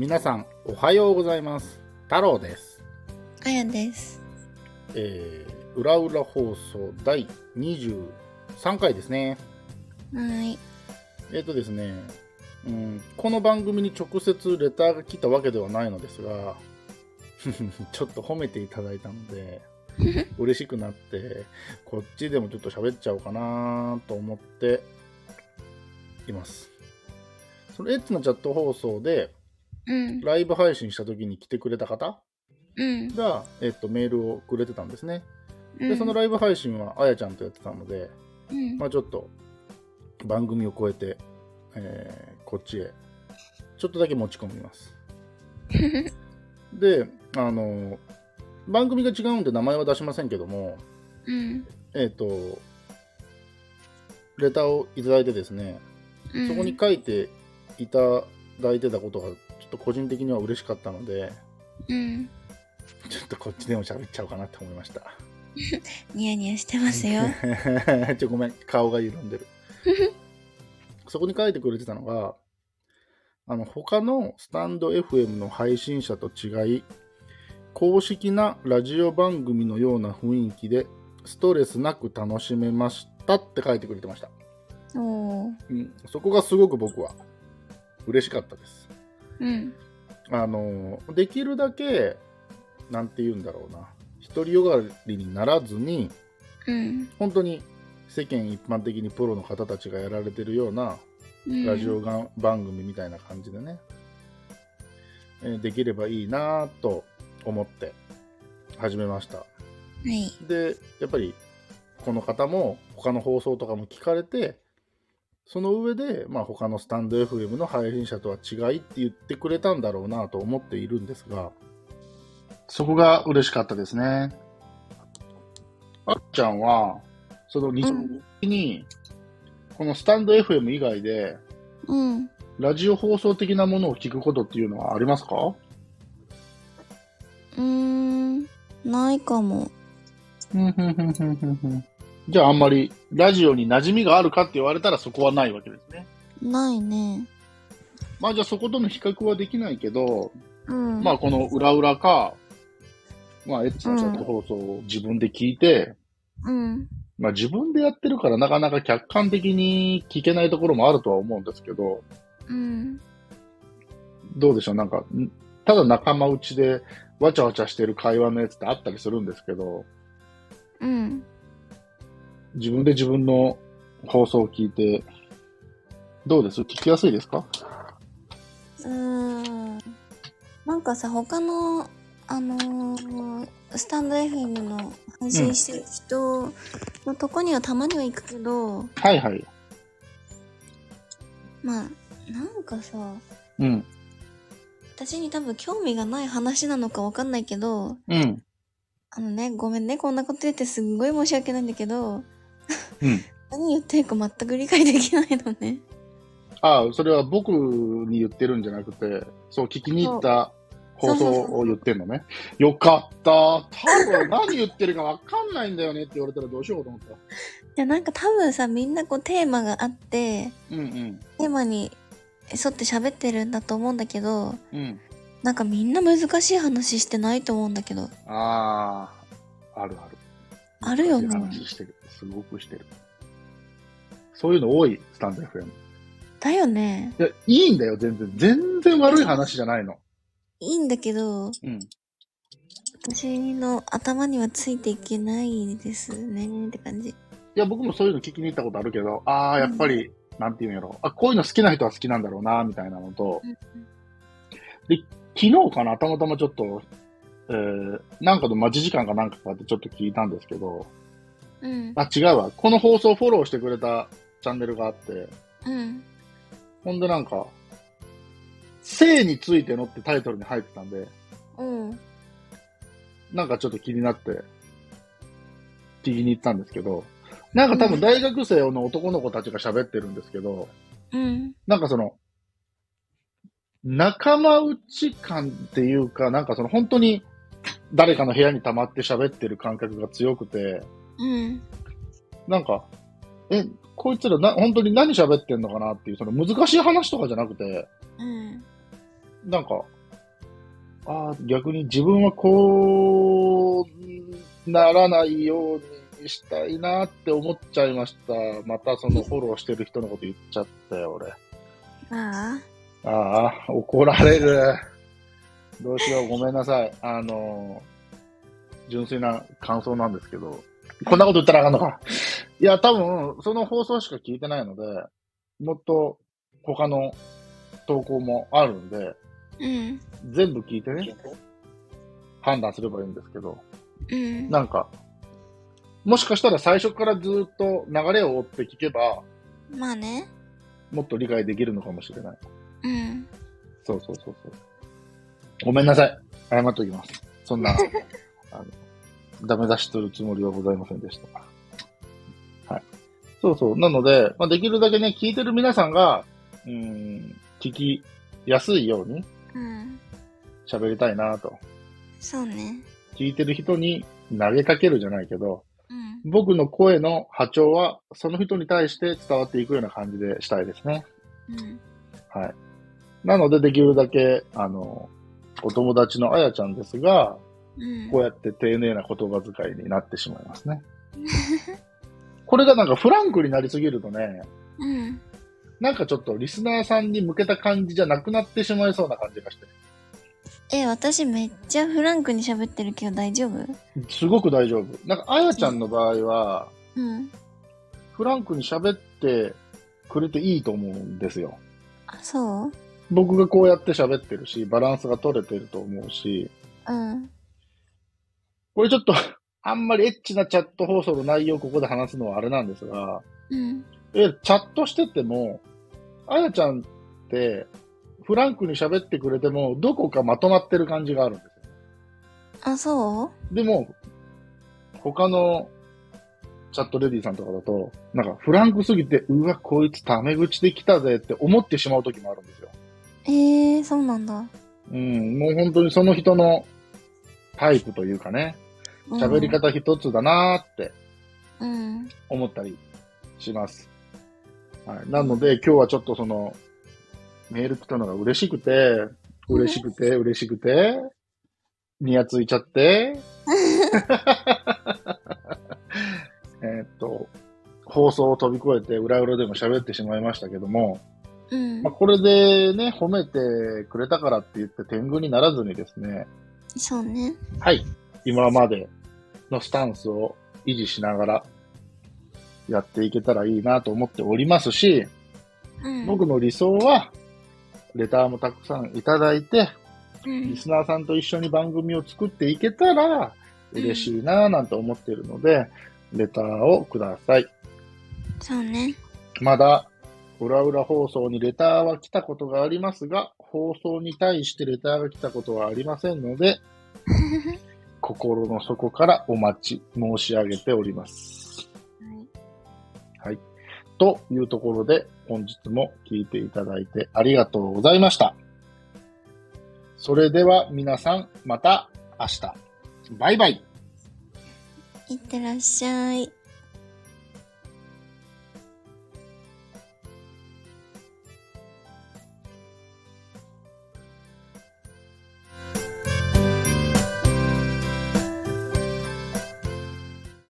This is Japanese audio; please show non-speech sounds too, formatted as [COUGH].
皆さんおはようございます太郎ですあやです。えー、裏裏放送第23回ですねはい。えっ、とですねうんこの番組に直接レターが来たわけではないのですが [LAUGHS] ちょっと褒めていただいたので [LAUGHS] 嬉しくなってこっちでもちょっと喋っちゃおうかなと思っていますそのエッチなチャット放送でうん。ライブ配信した時に来てくれた方うん。が、えっと、メールをくれてたんですね。で、うんそのライブ配信はあやちゃんとやってたので、うん。まあちょっと番組を超えて、えーこっちへちょっとだけ持ち込みます。[LAUGHS] で、あの、番組が違うんで名前は出しませんけども、うん。えっ、と、レターをいただいてですね、うん。そこに書いていただいてたことがと個人的には嬉しかったので、うん。ちょっとこっちでも喋っちゃおうかなって思いました。[LAUGHS] ニヤニヤしてますよ。[LAUGHS] ちょごめん顔が緩んでる [LAUGHS] そこに書いてくれてたのがあの他のスタンド FM の配信者と違い公式なラジオ番組のような雰囲気でストレスなく楽しめましたって書いてくれてました。うん、そこがすごく僕は嬉しかったですうん。あのできるだけなんて言うんだろうな独りよがりにならずにうん。本当に世間一般的にプロの方たちがやられてるようなうん。ラジオが番組みたいな感じでね、えーできればいいなと思って始めましたはい。でやっぱりこの方も他の放送とかも聞かれてその上で、まあ、他のスタンド FM の配信者とは違いって言ってくれたんだろうなと思っているんですがそこが嬉しかったですねあっちゃんはその日常うん。的にこのスタンド FM 以外でうん。ラジオ放送的なものを聞くことっていうのはありますか？うーん。ないかも。じゃああんまりラジオに馴染みがあるかって言われたらそこはないわけですね。ないね。まあじゃあそことの比較はできないけど、うん。まあこの裏裏か、まあエッチなチャット放送を自分で聞いて、うん。まあ自分でやってるからなかなか客観的に聞けないところもあるとは思うんですけど、うん。どうでしょう？なんか、んただ仲間内でわちゃわちゃしてる会話のやつってあったりするんですけど、うん。自分で自分の放送を聞いて、どうです？聞きやすいですか？うーん。なんかさ、他の、あのースタンド FM の配信してる人のとこにはたまには行くけど、はいはい。まあ、なんかさ、うん。私に多分興味がない話なのかわかんないけど、うん。あのね、ごめんね、こんなこと言ってすんごい申し訳ないんだけど、うん。何言ってるか全く理解できないのね。ああ、それは僕に言ってるんじゃなくて、そう、聞きに行った放送を言ってんのね。よかった。多分何言ってるかわかんないんだよねって言われたらどうしようと思った。いや、なんか多分さ、みんなこうテーマがあって、うんうん。テーマに沿って喋ってるんだと思うんだけど、うん。なんかみんな難しい話してないと思うんだけど。ああ、あるある。あるよね話してる。すごくしてる。そういうの多い、スタンド FM。だよね。いや、いいんだよ、全然。全然悪い話じゃないの。いいんだけど、うん。私の頭にはついていけないですねって感じ。いや、僕もそういうの聞きに行ったことあるけど、ああ、やっぱり、なんていうんやろ。あ、こういうの好きな人は好きなんだろうな、みたいなのと、昨日かな、たまたまちょっと、えー、なんかの待ち時間かなんかかってちょっと聞いたんですけど、うん。あ、違うわ。この放送フォローしてくれたチャンネルがあって、うん。ほんでなんか、性についてのってタイトルに入ってたんで、うん。なんかちょっと気になって、聞きに行ったんですけど、なんか多分大学生の男の子たちが喋ってるんですけど、うん。なんかその、仲間内感っていうか、なんかその本当に誰かの部屋に溜まって喋ってる感覚が強くて、うん。なんか、え、こいつらな、本当に何喋ってんのかなっていう、その難しい話とかじゃなくて、うん。なんか、ああ、逆に自分はこうならないようにしたいなって思っちゃいました。またそのフォローしてる人のこと言っちゃったよ、俺。ああ。ああ、怒られる。どうしよう、ごめんなさい。あの、純粋な感想なんですけど、こんなこと言ったらあかんのか。いや、多分、その放送しか聞いてないので、もっと他の投稿もあるんで、うん。全部聞いてね、判断すればいいんですけど、うん。なんか、もしかしたら最初からずっと流れを追って聞けば、まあね。もっと理解できるのかもしれない。うん。そうそうそうそう。ごめんなさい。謝っときます。そんな、[LAUGHS] あの、ダメ出しするつもりはございませんでした。はい。そうそう。なので、まあ、できるだけね、聞いてる皆さんが、うーん、聞きやすいようにうん。喋りたいなと。そうね。聞いてる人に投げかけるじゃないけど、うん。僕の声の波長は、その人に対して伝わっていくような感じでしたいですね。うん。はい。なので、できるだけ、あの、お友達のあやちゃんですが、うん。こうやって丁寧な言葉遣いになってしまいますね。これがなんかフランクになりすぎるとね、うん。なんかちょっとリスナーさんに向けた感じじゃなくなってしまいそうな感じがして。え、私めっちゃフランクに喋ってるけど大丈夫？すごく大丈夫。なんかあやちゃんの場合は、うん。フランクに喋ってくれていいと思うんですよ。あ、そう？僕がこうやって喋ってるし、バランスが取れてると思うし、うん。これちょっと、[LAUGHS] あんまりエッチなチャット放送の内容をここで話すのはあれなんですが、うん。え、チャットしてても、あやちゃんって、フランクに喋ってくれても、どこかまとまってる感じがあるんですよ。あ、そう？でも、他のチャットレディさんとかだと、なんかフランクすぎて、うわ、こいつタメ口で来たぜって思ってしまう時もあるんですよ。えー、そうなんだ。うん、もう本当にその人のタイプというかね、うん喋り。方一つだなーってうん。思ったりします。はい。なので、今日はちょっとその、メール来たのが嬉しくて、嬉しくて、嬉しくて、にやついちゃって、[LAUGHS] えーっと、放送を飛び越えて、裏裏でも喋ってしまいましたけども、うんまあ、。これでね、褒めてくれたからって言って天狗にならずにですね、そうね。はい。今までのスタンスを維持しながらやっていけたらいいなと思っておりますし、うん。僕の理想は、レターもたくさんいただいて、うんリ。スナーさんと一緒に番組を作っていけたら嬉しいななんて思っているので、レターをください。そうね。まだ、裏裏放送にレターは来たことがありますが、放送に対してレターが来たことはありませんので、[LAUGHS] 心の底からお待ち申し上げております。はい。というところで、本日も聞いていただいてありがとうございました。それでは皆さん、また明日。バイバイ。いってらっしゃい。